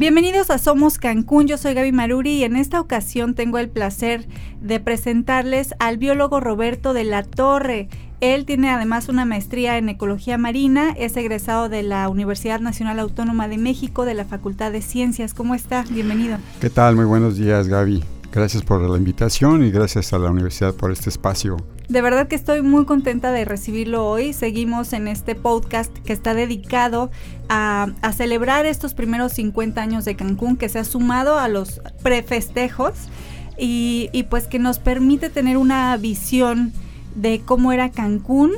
Bienvenidos a Somos Cancún, yo soy Gaby Maruri y en esta ocasión tengo el placer de presentarles al biólogo Roberto de la Torre. Él tiene además una maestría en ecología marina, es egresado de la Universidad Nacional Autónoma de México de la Facultad de Ciencias. ¿Cómo está? Bienvenido. ¿Qué tal? Muy buenos días, Gaby. Gracias por la invitación y gracias a la universidad por este espacio. De verdad que estoy muy contenta de recibirlo hoy. Seguimos en este podcast que está dedicado a, celebrar estos primeros 50 años de Cancún, que se ha sumado a los prefestejos y, y pues que nos permite tener una visión de cómo era Cancún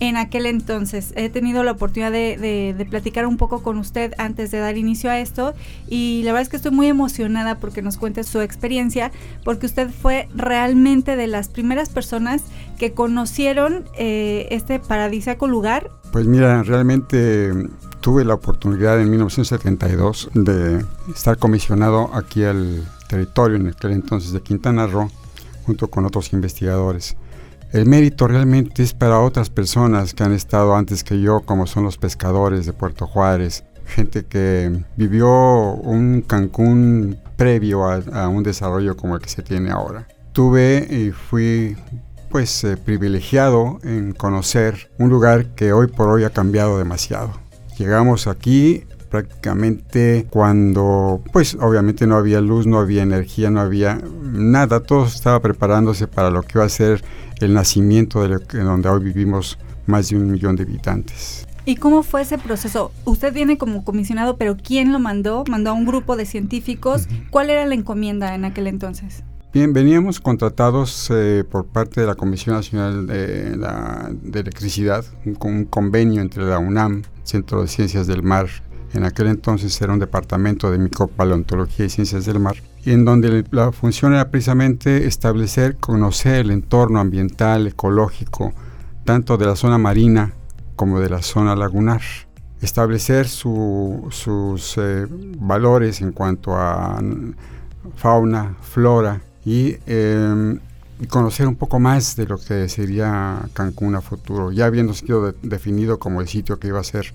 en aquel entonces. He tenido la oportunidad de, platicar un poco con usted antes de dar inicio a esto y la verdad es que estoy muy emocionada porque nos cuente su experiencia, porque usted fue realmente de las primeras personas que conocieron eh, este paradisíaco lugar. Pues mira, realmente tuve la oportunidad en 1972 de estar comisionado aquí al territorio en aquel entonces de Quintana Roo junto con otros investigadores. El mérito realmente es para otras personas que han estado antes que yo, como son los pescadores de Puerto Juárez, gente que vivió un Cancún previo a, un desarrollo como el que se tiene ahora. Tuve y fui pues eh, privilegiado en conocer un lugar que hoy por hoy ha cambiado demasiado. Llegamos aquí prácticamente cuando pues obviamente no había luz, no había energía, no había nada, todo estaba preparándose para lo que iba a ser el nacimiento de, donde hoy vivimos más de un millón de habitantes. ¿Y cómo fue ese proceso? Usted viene como comisionado, pero ¿quién lo mandó? ¿Mandó a un grupo de científicos? ¿Cuál era la encomienda en aquel entonces? Bien, veníamos contratados eh, por parte de la Comisión Nacional de, de Electricidad, con un convenio entre la UNAM, Centro de Ciencias del Mar, en aquel entonces era un departamento de micropaleontología y ciencias del mar, y en donde la función era precisamente establecer, conocer el entorno ambiental, ecológico, tanto de la zona marina como de la zona lagunar. Establecer sus eh, valores en cuanto a fauna, flora em, y, conocer un poco más de lo que sería Cancún a futuro, ya habiendo sido definido como el sitio que iba a ser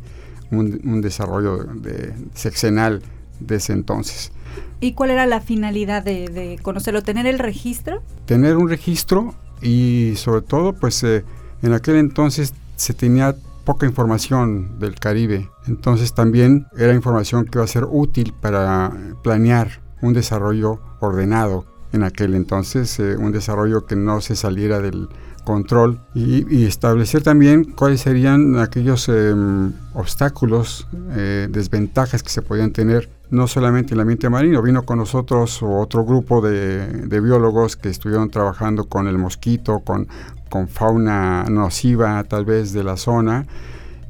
un, desarrollo de, sexenal de ese entonces. ¿Y cuál era la finalidad de, conocerlo? ¿Tener el registro? Tener un registro y sobre todo, pues eh, en aquel entonces se tenía poca información del Caribe. Entonces también era información que iba a ser útil para planear un desarrollo ordenado en aquel entonces, eh, un desarrollo que no se saliera del control y, establecer también cuáles serían aquellos em, obstáculos, eh, desventajas que se podían tener no solamente en el ambiente marino, vino con nosotros otro grupo de, biólogos que estuvieron trabajando con el mosquito, con, con fauna nociva tal vez de la zona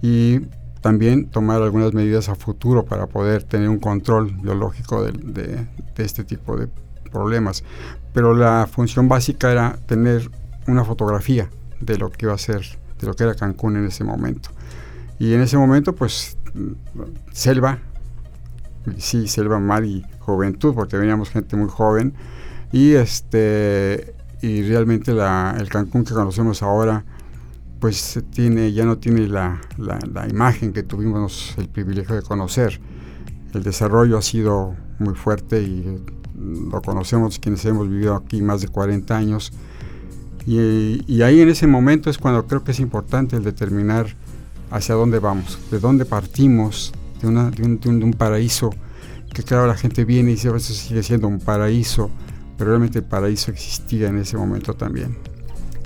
y también tomar algunas medidas a futuro para poder tener un control biológico de, este tipo de problemas. Pero la función básica era tener una fotografía de lo que iba a ser, de lo que era Cancún en ese momento. Y en ese momento, pues, selva, sí, selva, mar y juventud, porque veníamos gente muy joven. Y este y realmente la, el Cancún que conocemos ahora, pues tiene, ya no tiene la, la, la imagen que tuvimos el privilegio de conocer. El desarrollo ha sido muy fuerte y lo conocemos quienes hemos vivido aquí más de 40 años y, ahí en ese momento es cuando creo que es importante el determinar hacia dónde vamos, de dónde partimos, de, una, de, un, paraíso, que claro la gente viene y dice, a veces sigue siendo un paraíso, pero realmente el paraíso existía en ese momento también.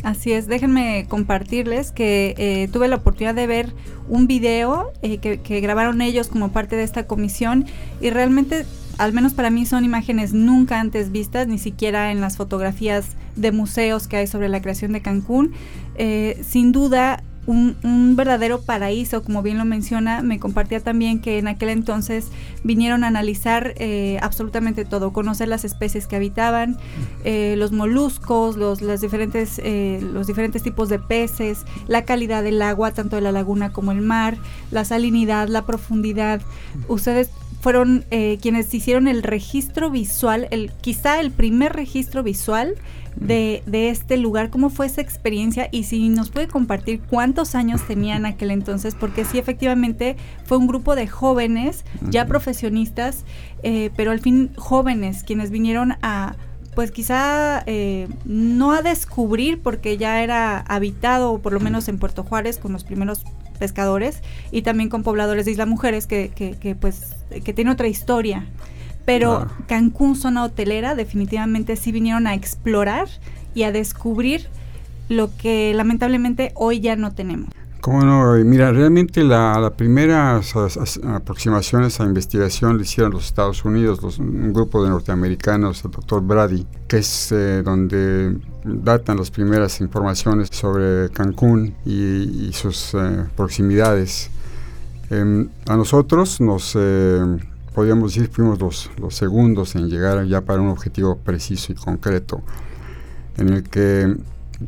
Así es, déjenme compartirles que eh, tuve la oportunidad de ver un video eh, que grabaron ellos como parte de esta comisión y realmente al menos para mí son imágenes nunca antes vistas, ni siquiera en las fotografías de museos que hay sobre la creación de Cancún. Eh, sin duda un, verdadero paraíso, como bien lo menciona, me compartía también que en aquel entonces vinieron a analizar eh, absolutamente todo, conocer las especies que habitaban, eh, los moluscos, los, las diferentes, eh, los diferentes tipos de peces, la calidad del agua, tanto de la laguna como el mar, la salinidad, la profundidad. Ustedes fueron quienes hicieron el registro visual, el, quizá el primer registro visual de, de, este lugar, cómo fue esa experiencia y si nos puede compartir cuántos años tenían aquel entonces, porque sí, efectivamente fue un grupo de jóvenes, ya profesionistas, eh, pero al fin jóvenes, quienes vinieron a, pues quizá eh, no a descubrir, porque ya era habitado, o por lo menos en Puerto Juárez, con los primeros pescadores y también con pobladores de Isla Mujeres que, que, que pues que tiene otra historia pero Cancún, zona hotelera, definitivamente sí vinieron a explorar y a descubrir lo que lamentablemente hoy ya no tenemos. ¿Cómo no? Mira, realmente la, la primera aproximación a investigación la hicieron los Estados Unidos, un grupo de norteamericanos, el doctor Brady, que es eh, donde datan las primeras informaciones sobre Cancún y, sus eh, proximidades. Em, a nosotros nos eh, podríamos decir, fuimos los, segundos en llegar ya para un objetivo preciso y concreto, en el que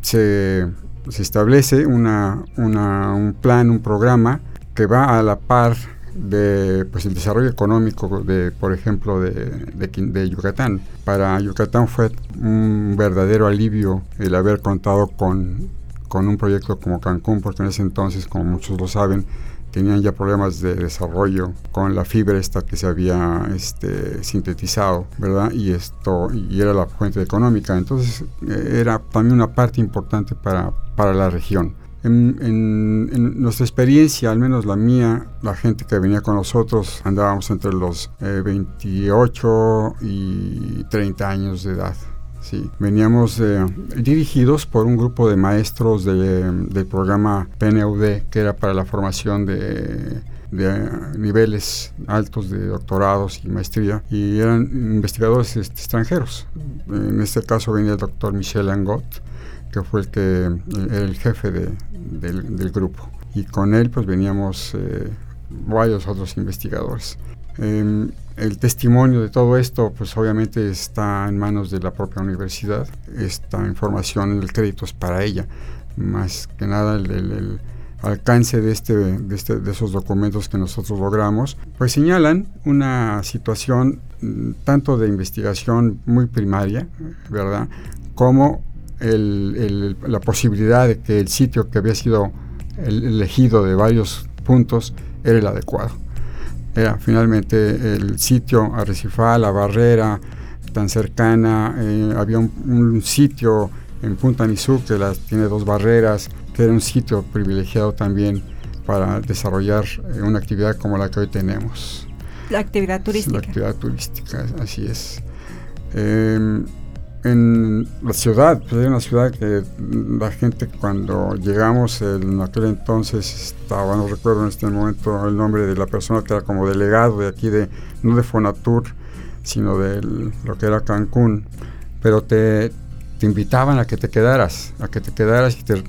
se, se establece una, una, un plan, un programa que va a la par de pues el desarrollo económico de por ejemplo de, de, de, Yucatán. Para Yucatán fue un verdadero alivio el haber contado con, con un proyecto como Cancún porque en ese entonces como muchos lo saben tenían ya problemas de desarrollo con la fibra esta que se había este, sintetizado, ¿verdad? Y esto, y era la fuente económica, entonces eh, era también una parte importante para, para la región. En, en, nuestra experiencia, al menos la mía, la gente que venía con nosotros andábamos entre los 28 eh, y 30 años de edad. Sí, veníamos eh, dirigidos por un grupo de maestros del programa PNUD, que era para la formación de, niveles altos de doctorados y maestría, y eran investigadores este, extranjeros. En este caso venía el doctor Michel Angot, que fue el que era el jefe del, grupo. Y con él pues veníamos eh, varios otros investigadores. Em, el testimonio de todo esto, pues obviamente está en manos de la propia universidad. Esta información, el crédito es para ella. Más que nada el, alcance de, este, de, este, de esos documentos que nosotros logramos, pues señalan una situación mm, tanto de investigación muy primaria, ¿verdad? Como la posibilidad de que el sitio que había sido elegido de varios puntos era el adecuado era finalmente el sitio Arrecifal, la barrera tan cercana, eh, había un, sitio en Punta Nizu que las, tiene dos barreras, que era un sitio privilegiado también para desarrollar eh, una actividad como la que hoy tenemos. La actividad turística. La actividad turística, así es. Em, en la ciudad, pues una ciudad que la gente cuando llegamos en aquel entonces estaba, no recuerdo en este momento el nombre de la persona que era como delegado de aquí de, no de Fonatur, sino de lo que era Cancún, pero te, te, invitaban a que te quedaras, a que te quedaras y te,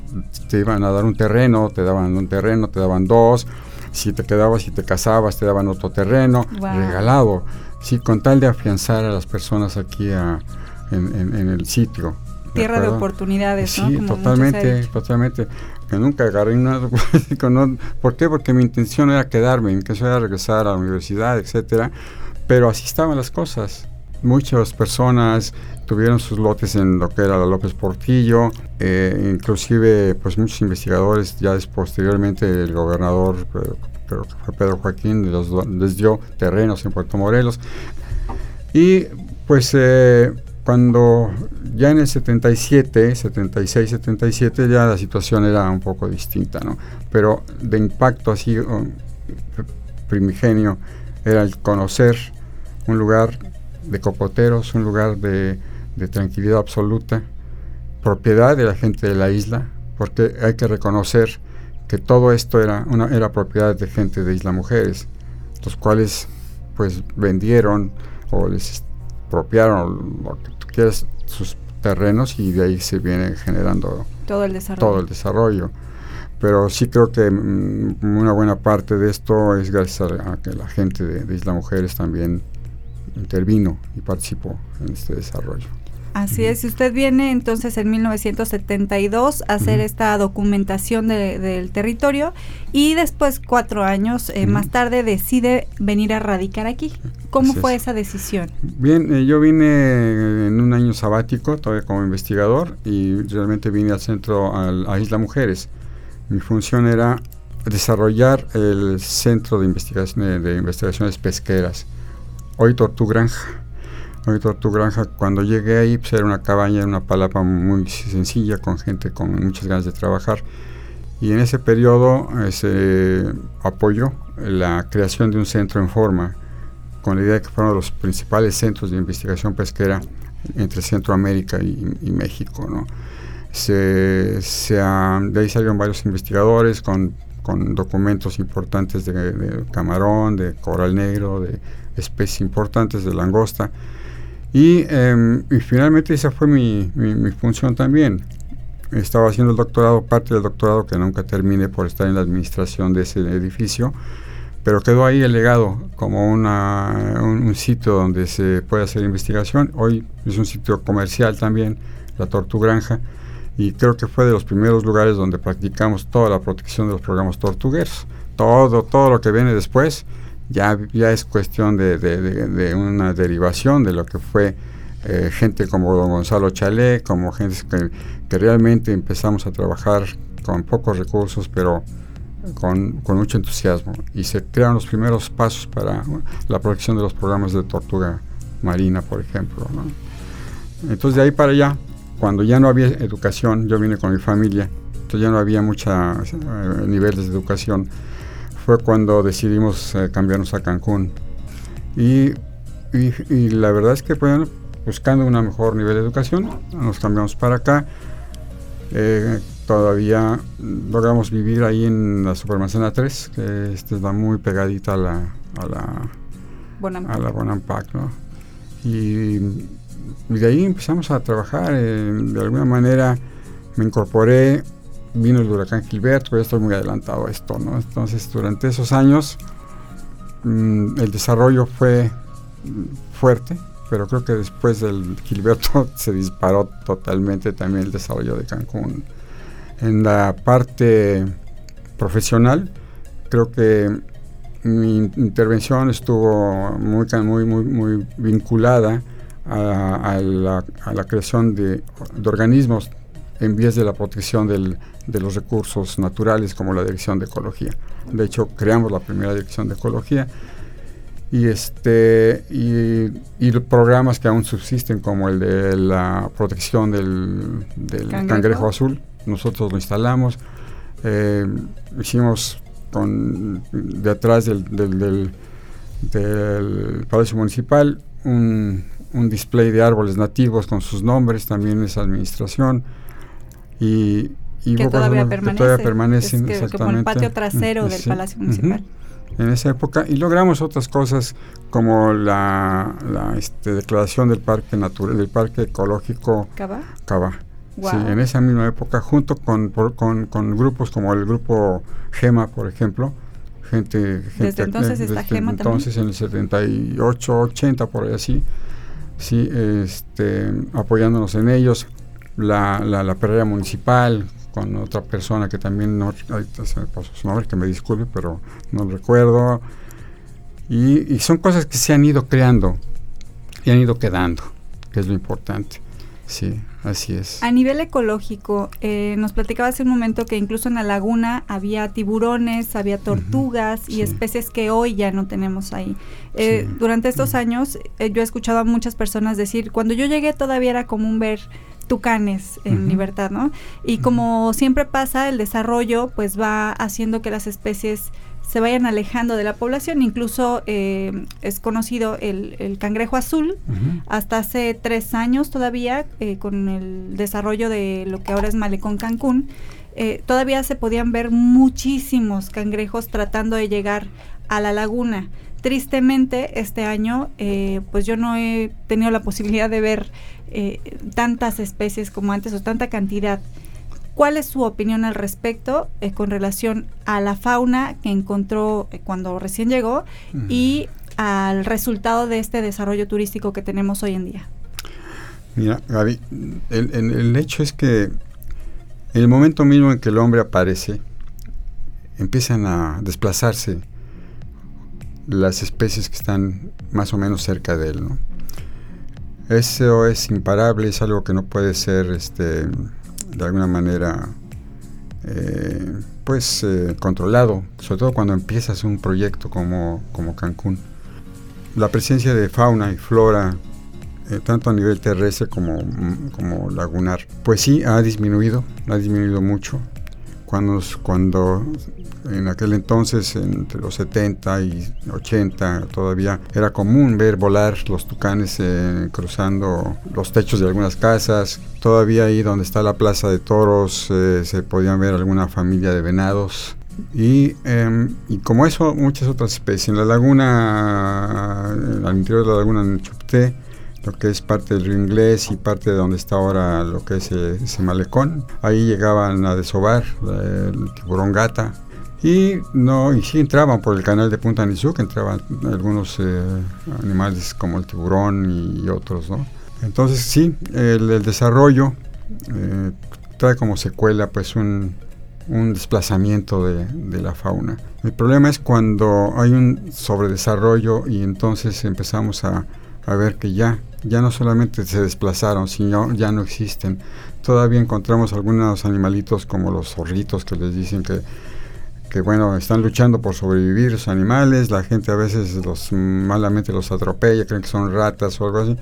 te, iban a dar un terreno, te daban un terreno, te daban dos, si te quedabas y te casabas te daban otro terreno, regalado, sí, con tal de afianzar a las personas aquí a en, el sitio. Tierra de oportunidades, sí, totalmente, totalmente. Que nunca agarré nada. ¿Por qué? Porque mi intención era quedarme, mi intención era regresar a la universidad, etcétera. Pero así estaban las cosas. Muchas personas tuvieron sus lotes en lo que era la López Portillo, eh, inclusive pues muchos investigadores, ya posteriormente el gobernador, pero, Pedro Joaquín, les, dio terrenos en Puerto Morelos. Y pues eh, cuando ya en el 77, 76, 77 ya la situación era un poco distinta, ¿no? Pero de impacto así primigenio era el conocer un lugar de copoteros, un lugar de, tranquilidad absoluta, propiedad de la gente de la isla, porque hay que reconocer que todo esto era, una, era propiedad de gente de Isla Mujeres, los cuales pues vendieron o les expropiaron lo que tú quieras sus terrenos y de ahí se viene generando todo el desarrollo. Todo el desarrollo. pero sí creo que mm, una buena parte de esto es gracias a, que la gente de, Isla Mujeres también intervino y participó en este desarrollo. Así es, si usted viene entonces en 1972 a hacer esta documentación del territorio y después cuatro años eh, más tarde decide venir a radicar aquí. ¿Cómo fue esa decisión? Bien, eh, yo vine en un año sabático, todavía como investigador, y realmente vine al centro, a Isla Mujeres. Mi función era desarrollar el Centro de, investigación, de Investigaciones Pesqueras, hoy Tortugranja. Hoy Tortugranja, cuando llegué ahí, pues era una cabaña, una palapa muy sencilla, con gente con muchas ganas de trabajar. Y en ese periodo se apoyó la creación de un centro en forma con la idea de que fueron los principales centros de investigación pesquera entre Centroamérica y, México. ¿no? Se, de ahí salieron varios investigadores con, con documentos importantes de, camarón, de coral negro, de especies importantes de langosta. Y, em, y finalmente esa fue mi, mi, mi, función también. Estaba haciendo el doctorado, parte del doctorado que nunca terminé por estar en la administración de ese edificio pero quedó ahí el legado como una, un, sitio donde se puede hacer investigación. Hoy es un sitio comercial también, la Tortugranja, y creo que fue de los primeros lugares donde practicamos toda la protección de los programas tortugueros. Todo, todo lo que viene después ya, ya es cuestión de, de, una derivación de lo que fue eh, gente como don Gonzalo Chalé, como gente que, realmente empezamos a trabajar con pocos recursos, pero con, mucho entusiasmo y se crearon los primeros pasos para la protección de los programas de tortuga marina, por ejemplo. Entonces de ahí para allá, cuando ya no había educación, yo vine con mi familia, entonces ya no había muchos eh, niveles de educación, fue cuando decidimos eh, cambiarnos a Cancún. Y, y, la verdad es que bueno, buscando un mejor nivel de educación, nos cambiamos para acá. Eh, todavía logramos vivir ahí en la Supermanzana 3, que este está muy pegadita a la, a la a ¿no? Y, de ahí empezamos a trabajar, eh, de alguna manera me incorporé, vino el huracán Gilberto, ya estoy muy adelantado a esto, ¿no? Entonces durante esos años mm, el desarrollo fue fuerte, pero creo que después del Gilberto se disparó totalmente también el desarrollo de Cancún en la parte profesional, creo que mi intervención estuvo muy, muy, muy, muy vinculada a, la, creación de, organismos en vías de la protección de los recursos naturales como la Dirección de Ecología. De hecho, creamos la primera Dirección de Ecología y este y, programas que aún subsisten como el de la protección del, cangrejo azul nosotros lo instalamos, eh, hicimos con, de atrás del, del, Palacio Municipal un, display de árboles nativos con sus nombres, también esa administración. Y, y que, todavía permanecen, que, exactamente. el patio trasero del Palacio Municipal. En esa época, y logramos otras cosas como la, la este, declaración del parque natural, del parque ecológico Cava. Cava Sí, en esa misma época, junto con, con, con, grupos como el grupo GEMA, por ejemplo, gente... gente desde entonces está GEMA entonces, en el 78, 80, por ahí así, sí, este, apoyándonos en ellos, la, la, la perrera municipal, con otra persona que también, no, se me pasó su nombre, que me disculpe, pero no lo recuerdo. Y, y son cosas que se han ido creando y han ido quedando, que es lo importante. Sí, así es. A nivel ecológico, eh, nos platicaba hace un momento que incluso en la laguna había tiburones, había tortugas y especies que hoy ya no tenemos ahí. Eh, durante estos años eh, yo he escuchado a muchas personas decir, cuando yo llegué todavía era común ver tucanes en libertad, ¿no? Y como siempre pasa, el desarrollo pues va haciendo que las especies se vayan alejando de la población. Incluso eh, es conocido el, cangrejo azul. Hasta hace tres años todavía, eh, con el desarrollo de lo que ahora es Malecón Cancún, eh, todavía se podían ver muchísimos cangrejos tratando de llegar a la laguna. Tristemente, este año, pues yo no he tenido la posibilidad de ver tantas especies como antes o tanta cantidad ¿Cuál es su opinión al respecto eh, con relación a la fauna que encontró eh, cuando recién llegó y al resultado de este desarrollo turístico que tenemos hoy en día? Mira, Gaby, el, el hecho es que en el momento mismo en que el hombre aparece, empiezan a desplazarse las especies que están más o menos cerca de él. ¿no? Eso es imparable, es algo que no puede ser este, de alguna manera eh, pues eh, controlado, sobre todo cuando empiezas un proyecto como, como Cancún. La presencia de fauna y flora, eh, tanto a nivel terrestre como, como lagunar, pues sí ha disminuido, ha disminuido mucho. Cuando, cuando en aquel entonces, entre los 70 y 80, todavía era común ver volar los tucanes eh, cruzando los techos de algunas casas. Todavía ahí donde está la plaza de toros eh, se podían ver alguna familia de venados. Y, em, y, como eso, muchas otras especies. En la laguna, al interior de la laguna en Chupté, lo que es parte del río inglés y parte de donde está ahora lo que es eh, ese malecón. Ahí llegaban a desovar el tiburón gata, y no y sí entraban por el canal de Punta Nizuc, entraban algunos eh, animales como el tiburón y, otros, ¿no? Entonces sí, el, desarrollo eh, trae como secuela pues un, desplazamiento de, la fauna. El problema es cuando hay un sobredesarrollo y entonces empezamos a, a ver que ya, ya no solamente se desplazaron, sino ya no existen. Todavía encontramos algunos animalitos como los zorritos que les dicen que que bueno, están luchando por sobrevivir los animales, la gente a veces los malamente los atropella, creen que son ratas o algo así.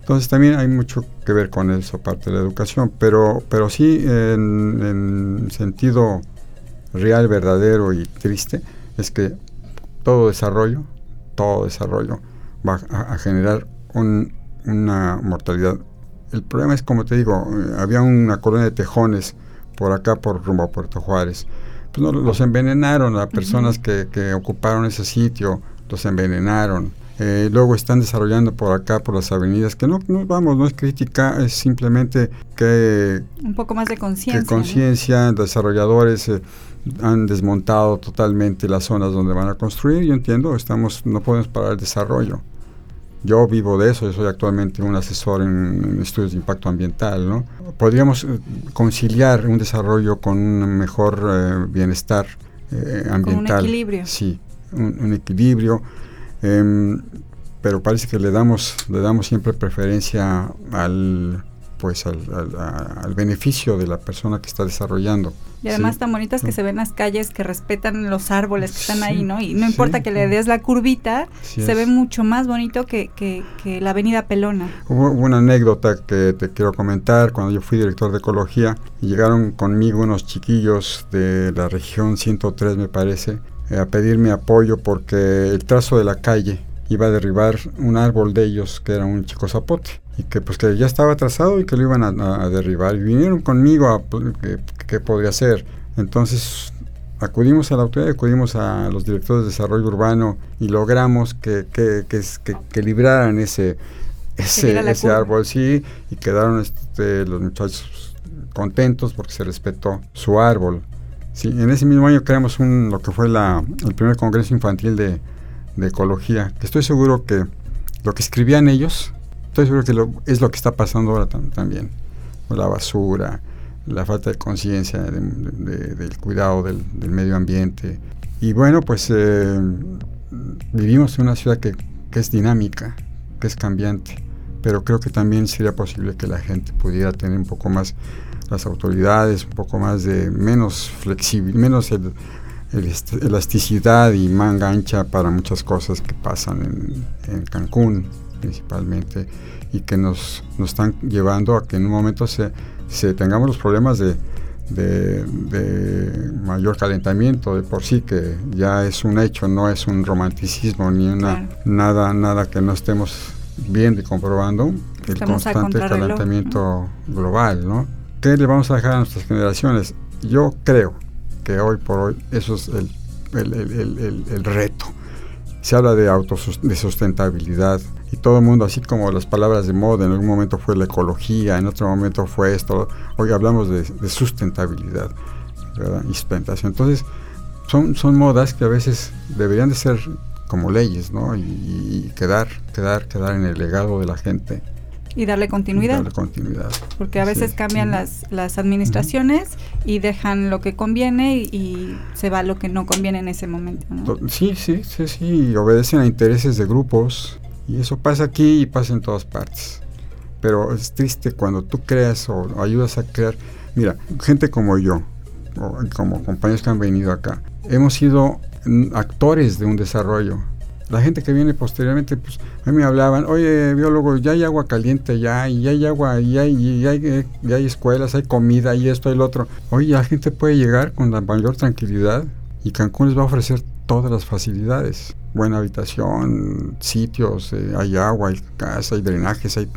Entonces también hay mucho que ver con eso, parte de la educación, pero, pero sí en, sentido real, verdadero y triste, es que todo desarrollo, todo desarrollo va a, generar una mortalidad. El problema es, como te digo, eh, había una colonia de tejones por acá, por rumbo a Puerto Juárez pues, los envenenaron, a personas que, que, ocuparon ese sitio, los envenenaron. Eh, luego están desarrollando por acá, por las avenidas, que no, no vamos, no es crítica, es simplemente que... Un poco más de conciencia. Conciencia, desarrolladores eh, han desmontado totalmente las zonas donde van a construir, yo entiendo, estamos, no podemos parar el desarrollo. Yo vivo de eso, yo soy actualmente un asesor en, estudios de impacto ambiental, ¿no? Podríamos eh, conciliar un desarrollo con un mejor eh, bienestar eh, ambiental. un equilibrio. Sí, un, equilibrio. Em, pero parece que le damos, le damos siempre preferencia al pues al, al, beneficio de la persona que está desarrollando. Y además tan bonitas que se ven las calles que respetan los árboles que están ahí, ¿no? Y no importa que le des la curvita, se ve mucho más bonito que, que, que la avenida Pelona. Hubo, una anécdota que te quiero comentar. Cuando yo fui director de ecología, llegaron conmigo unos chiquillos de la región 103, me parece, eh, a pedirme apoyo porque el trazo de la calle iba a derribar un árbol de ellos que era un chico zapote y que pues que ya estaba trazado y que lo iban a, derribar. Y vinieron conmigo a qué podría ser. Entonces acudimos a la autoridad acudimos a los directores de desarrollo urbano y logramos que, que, que, que libraran ese ese, ese árbol sí y quedaron este, los muchachos contentos porque se respetó su árbol. Sí en ese mismo año creamos un lo que fue la, el primer congreso infantil de de ecología, que estoy seguro que lo que escribían ellos, estoy seguro que es lo que está pasando ahora también. La basura, la falta de conciencia del cuidado del, medio ambiente. Y bueno, pues eh, vivimos en una ciudad que, que es dinámica, que es cambiante, pero creo que también sería posible que la gente pudiera tener un poco más las autoridades, un poco más de menos flexible, menos el, elasticidad y manga ancha para muchas cosas que pasan en, Cancún principalmente y que nos, nos, están llevando a que en un momento se, se tengamos los problemas de, de, mayor calentamiento de por sí que ya es un hecho no es un romanticismo ni una nada nada que no estemos viendo y comprobando el constante calentamiento global no qué le vamos a dejar a nuestras generaciones yo creo que hoy por hoy eso es el, el, el, el reto. Se habla de, de sustentabilidad y y todo el mundo, así como las palabras de moda, en algún momento fue la ecología, en otro momento fue esto, hoy hablamos de, sustentabilidad y sustentación. Entonces, son, son modas que a veces deberían de ser como leyes, ¿no? Y, quedar, quedar, quedar en el legado de la gente. Y darle continuidad. darle continuidad. Porque a veces cambian las, las administraciones y dejan lo que conviene y, se va lo que no conviene en ese momento. ¿no? Sí, sí, sí, sí. Obedecen a intereses de grupos y eso pasa aquí y pasa en todas partes. Pero es triste cuando tú creas o ayudas a crear. Mira, gente como yo, o como compañeros que han venido acá, hemos sido actores de un desarrollo. La gente que viene posteriormente, pues a mí me hablaban, oye, biólogo, ya hay agua caliente ya, y hay agua, y hay, y hay, y hay escuelas, hay comida, y esto y lo otro. Oye, la gente puede llegar con la mayor tranquilidad y Cancún les va a ofrecer todas las facilidades. Buena habitación, sitios, eh, hay agua, hay casa, hay drenajes, hay,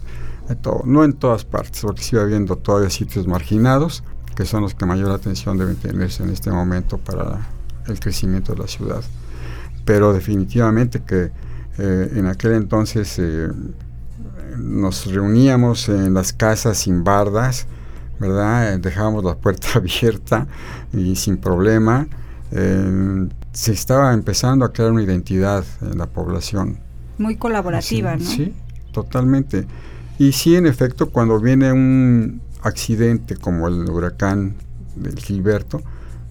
hay, todo. No en todas partes, porque sigue habiendo todavía sitios marginados, que son los que mayor atención deben tenerse en este momento para el crecimiento de la ciudad. Pero definitivamente que eh, en aquel entonces eh, nos reuníamos en las casas sin bardas, ¿verdad? Eh, dejábamos la puerta abierta y sin problema. se estaba empezando a crear una identidad en la población. Muy colaborativa, ¿no? Sí, totalmente. Y sí, en efecto, cuando viene un accidente como el huracán del Gilberto,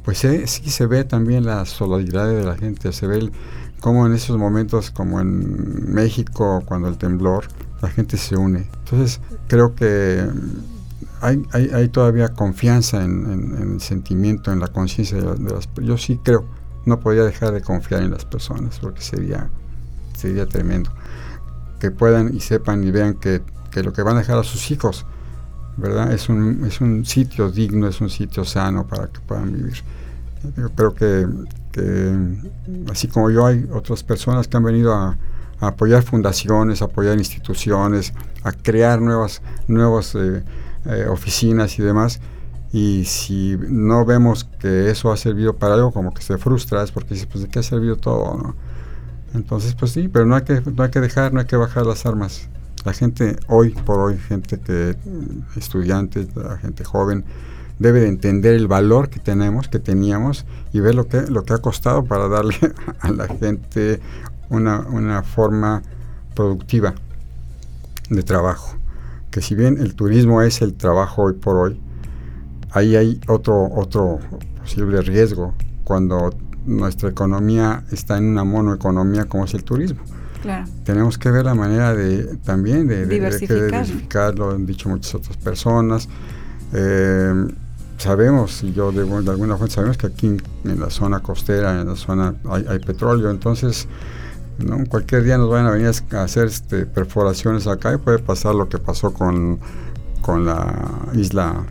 pues sí se ve también la solidaridad de la gente, se ve como en esos momentos, como en México, cuando el temblor, la gente se une. Entonces creo que hay, hay, todavía confianza en, el sentimiento, en la conciencia de, las Yo sí creo, no podía dejar de confiar en las personas, porque sería, sería tremendo. Que puedan y sepan y vean que, que lo que van a dejar a sus hijos, ¿verdad? Es un, es un sitio digno, es un sitio sano para que puedan vivir. Yo creo que, así como yo, hay otras personas que han venido a, apoyar fundaciones, a apoyar instituciones, a crear nuevas, nuevas eh, eh, oficinas y demás. Y si no vemos que eso ha servido para algo, como que se frustra, es porque dice, pues de qué ha servido todo, ¿no? Entonces, pues sí, pero no hay que, no hay que dejar, no hay que bajar las armas. La gente hoy por hoy, gente que, estudiantes, gente joven, debe de entender el valor que tenemos, que teníamos y ver lo que, lo que ha costado para darle a la gente una, una forma productiva de trabajo. Que si bien el turismo es el trabajo hoy por hoy, ahí hay otro, otro posible riesgo cuando nuestra economía está en una monoeconomía como es el turismo. Tenemos que ver la manera de también de, diversificar. lo han dicho muchas otras personas. Eh, sabemos, y yo de, de, alguna forma sabemos que aquí en, la zona costera, en la zona hay, petróleo, entonces ¿no? cualquier día nos van a venir a hacer este, perforaciones acá y puede pasar lo que pasó con, con la isla,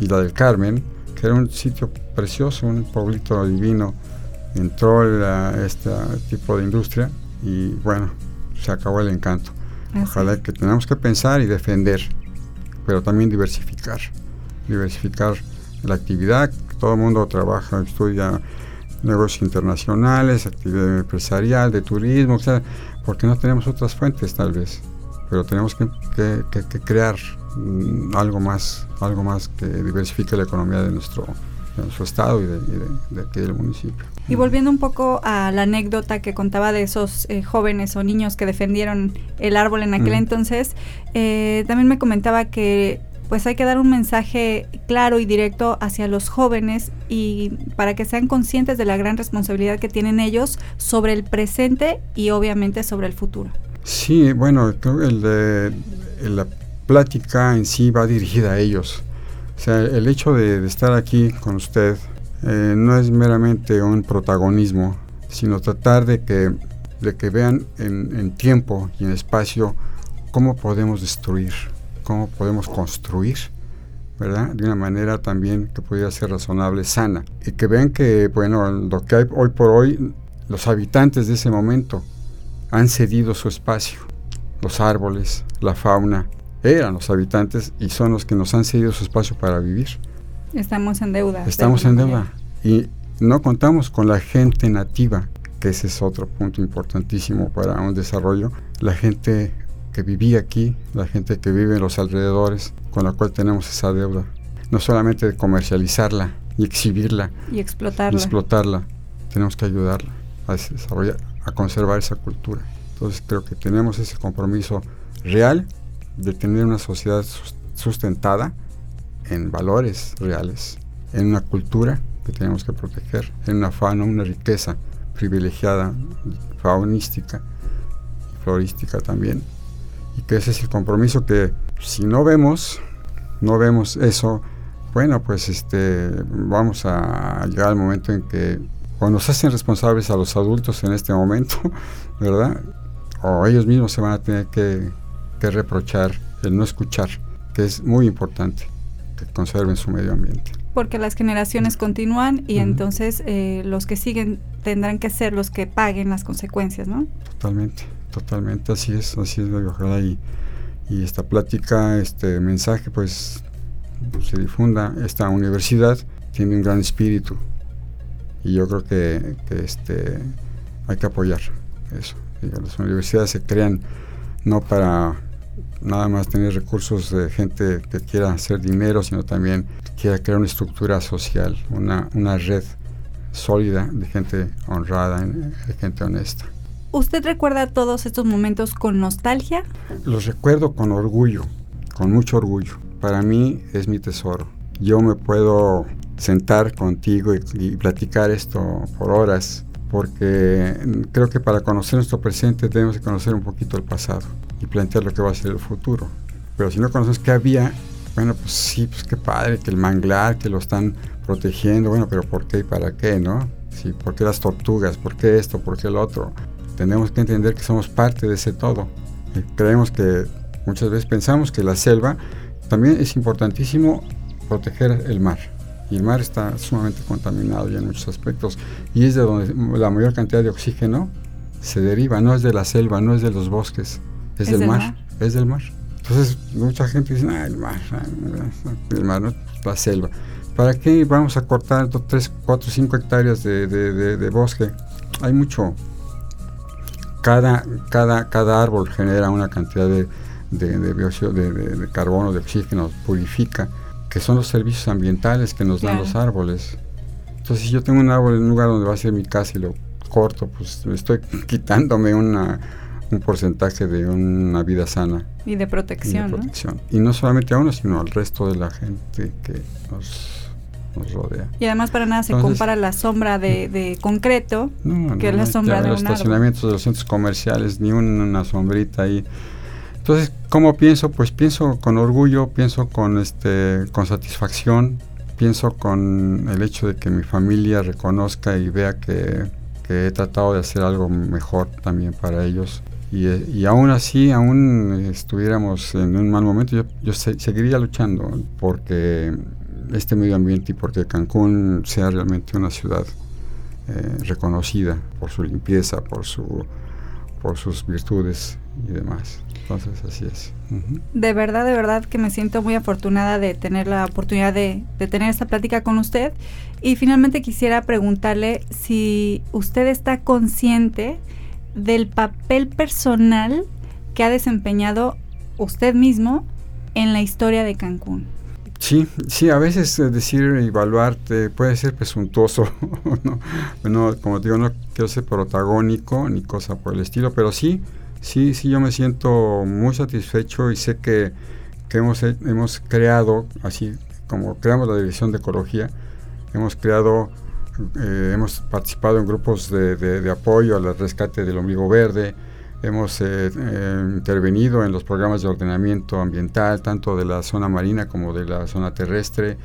isla del Carmen, que era un sitio precioso, un pueblito divino, entró este tipo de industria y bueno, se acabó el encanto. Ojalá que tenemos que pensar y defender, pero también diversificar, diversificar la actividad, todo el mundo trabaja, estudia negocios internacionales, actividad empresarial, de turismo, porque no tenemos otras fuentes tal vez, pero tenemos que, crear mm, algo más, algo más que diversifique la economía de nuestro, nuestro estado y de, aquí del municipio. Y volviendo un poco a la anécdota que contaba de esos eh, jóvenes o niños que defendieron el árbol en aquel entonces, eh, también me comentaba que pues hay que dar un mensaje claro y directo hacia los jóvenes y para que sean conscientes de la gran responsabilidad que tienen ellos sobre el presente y obviamente sobre el futuro. Sí, bueno, el de, la plática en sí va dirigida a ellos. O sea, el hecho de, estar aquí con usted eh, no es meramente un protagonismo, sino tratar de que, de que vean en, en tiempo y en espacio cómo podemos destruir cómo podemos construir, ¿verdad? De una manera también que pudiera ser razonable, sana. Y que vean que, bueno, lo que hay hoy por hoy, los habitantes de ese momento han cedido su espacio. Los árboles, la fauna, eran los habitantes y son los que nos han cedido su espacio para vivir. Estamos en deuda. Estamos en deuda. Y no contamos con la gente nativa, que ese es otro punto importantísimo para un desarrollo. La gente que vivía aquí, la gente que vive en los alrededores, con la cual tenemos esa deuda. No solamente de comercializarla y exhibirla y explotarla. y explotarla, tenemos que ayudarla a desarrollar, a conservar esa cultura. Entonces creo que tenemos ese compromiso real de tener una sociedad sustentada en valores reales, en una cultura que tenemos que proteger, en una fauna, una riqueza privilegiada, faunística y florística también. Y que ese es el compromiso que si no vemos, no vemos eso, bueno, pues este, vamos a llegar al momento en que cuando se hacen responsables a los adultos en este momento, ¿verdad? O ellos mismos se van a tener que, que reprochar el no escuchar, que es muy importante que conserven su medio ambiente porque las generaciones continúan y entonces eh, los que siguen tendrán que ser los que paguen las consecuencias, ¿no? Totalmente, totalmente, así es, así es, ojalá y, y esta plática, este mensaje, pues se difunda. Esta universidad tiene un gran espíritu y yo creo que, este, hay que apoyar eso. las universidades se crean no para nada más tener recursos de gente que quiera hacer dinero, sino también quiera crear una estructura social, una, una red sólida de gente honrada, de gente honesta. ¿Usted recuerda todos estos momentos con nostalgia? Los recuerdo con orgullo, con mucho orgullo. Para mí es mi tesoro. Yo me puedo sentar contigo y, y platicar esto por horas, porque creo que para conocer nuestro presente debemos conocer un poquito el pasado y plantear lo que va a ser el futuro. Pero si no conoces qué había, bueno, pues sí, pues qué padre, que el manglar, que lo están protegiendo, bueno, pero ¿por qué y para qué, no? Sí, ¿por qué las tortugas? ¿Por qué esto? ¿Por qué lo otro? Tenemos que entender que somos parte de ese todo. creemos que muchas veces pensamos que la selva también es importantísimo proteger el mar. Y el mar está sumamente contaminado ya en muchos aspectos. Y es de donde la mayor cantidad de oxígeno se deriva, no es de la selva, no es de los bosques, es, del, mar, es del mar. Entonces, mucha gente dice, ah, el mar, el mar, ¿no? la selva. ¿Para qué vamos a cortar 3, 4, 5 hectáreas de, de, de, bosque? Hay mucho. Cada, cada, cada árbol genera una cantidad de, de, de, carbono, de oxígeno, purifica, que son los servicios ambientales que nos dan los árboles. Entonces, si yo tengo un árbol en un lugar donde va a ser mi casa y lo corto, pues estoy quitándome una, un porcentaje de una vida sana. Y de protección. Y, ¿no? solamente a uno, sino al resto de la gente que nos, rodea. Y además para nada se compara la sombra de, concreto, que es la sombra de los estacionamientos de los centros comerciales, ni una, sombrita ahí. Entonces, ¿cómo pienso? Pues pienso con orgullo, pienso con, este, con satisfacción, pienso con el hecho de que mi familia reconozca y vea que, que he tratado de hacer algo mejor también para ellos y, aún así, aún estuviéramos en un mal momento, yo, yo seguiría luchando porque este medio ambiente y porque Cancún sea realmente una ciudad eh, reconocida por su limpieza, por, su, por sus virtudes y demás. Entonces, así es. De verdad, de verdad que me siento muy afortunada de tener la oportunidad de, de, tener esta plática con usted. Y finalmente quisiera preguntarle si usted está consciente del papel personal que ha desempeñado usted mismo en la historia de Cancún. Sí, sí, a veces eh, decir evaluarte puede ser presuntuoso, ¿no? como digo, no quiero ser protagónico ni cosa por el estilo, pero sí, sí, sí, yo me siento muy satisfecho y sé que, hemos, hemos creado, así como creamos la División de Ecología, hemos creado eh, hemos participado en grupos de, apoyo al rescate del ombligo verde, hemos eh, eh, intervenido en los programas de ordenamiento ambiental, tanto de la zona marina como de la zona terrestre.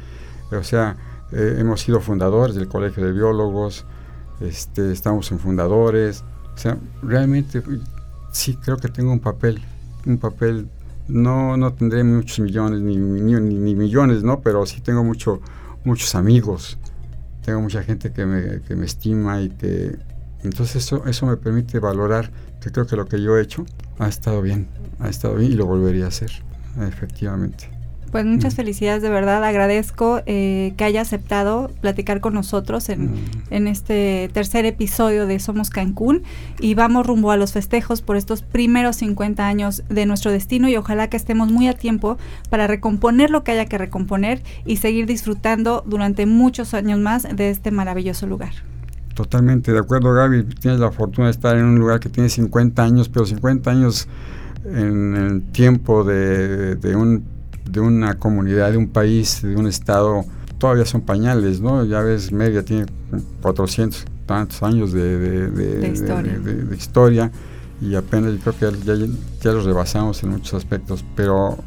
O sea, hemos sido fundadores del Colegio de Biólogos, este, estamos en fundadores. O sea, realmente sí creo que tengo un papel, un papel, no, no tendré muchos millones ni, ni, millones, ¿no? Pero sí tengo mucho, muchos amigos tengo mucha gente que me, que me estima y que... Entonces eso, eso me permite valorar que creo que lo que yo he hecho ha estado bien, ha estado bien y lo volvería a hacer, efectivamente. Pues muchas felicidades, de verdad. Agradezco eh, que haya aceptado platicar con nosotros en, en, este tercer episodio de Somos Cancún y vamos rumbo a los festejos por estos primeros 50 años de nuestro destino y ojalá que estemos muy a tiempo para recomponer lo que haya que recomponer y seguir disfrutando durante muchos años más de este maravilloso lugar. Totalmente de acuerdo, Gaby. Tienes la fortuna de estar en un lugar que tiene 50 años, pero 50 años en el tiempo de, de un de una comunidad, de un país, de un estado, todavía son pañales, ¿no? Ya ves, media tiene 400 tantos años de, de, historia. de, historia. y apenas yo creo que ya, ya, los rebasamos en muchos aspectos, pero,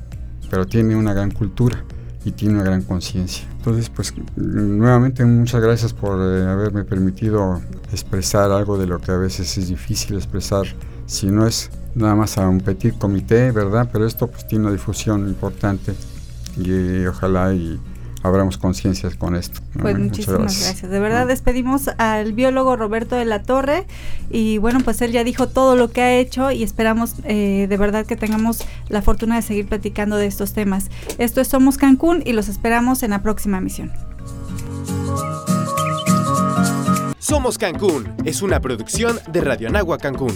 pero tiene una gran cultura y tiene una gran conciencia. Entonces, pues nuevamente muchas gracias por eh, haberme permitido expresar algo de lo que a veces es difícil expresar si no es nada más a un petit comité, ¿verdad? Pero esto pues tiene una difusión importante y, ojalá y abramos conciencias con esto. Pues muchísimas gracias. De verdad despedimos al biólogo Roberto de la Torre y bueno, pues él ya dijo todo lo que ha hecho y esperamos eh, de verdad que tengamos la fortuna de seguir platicando de estos temas. Esto es Somos Cancún y los esperamos en la próxima misión. Somos Cancún es una producción de Radio Nagua Cancún.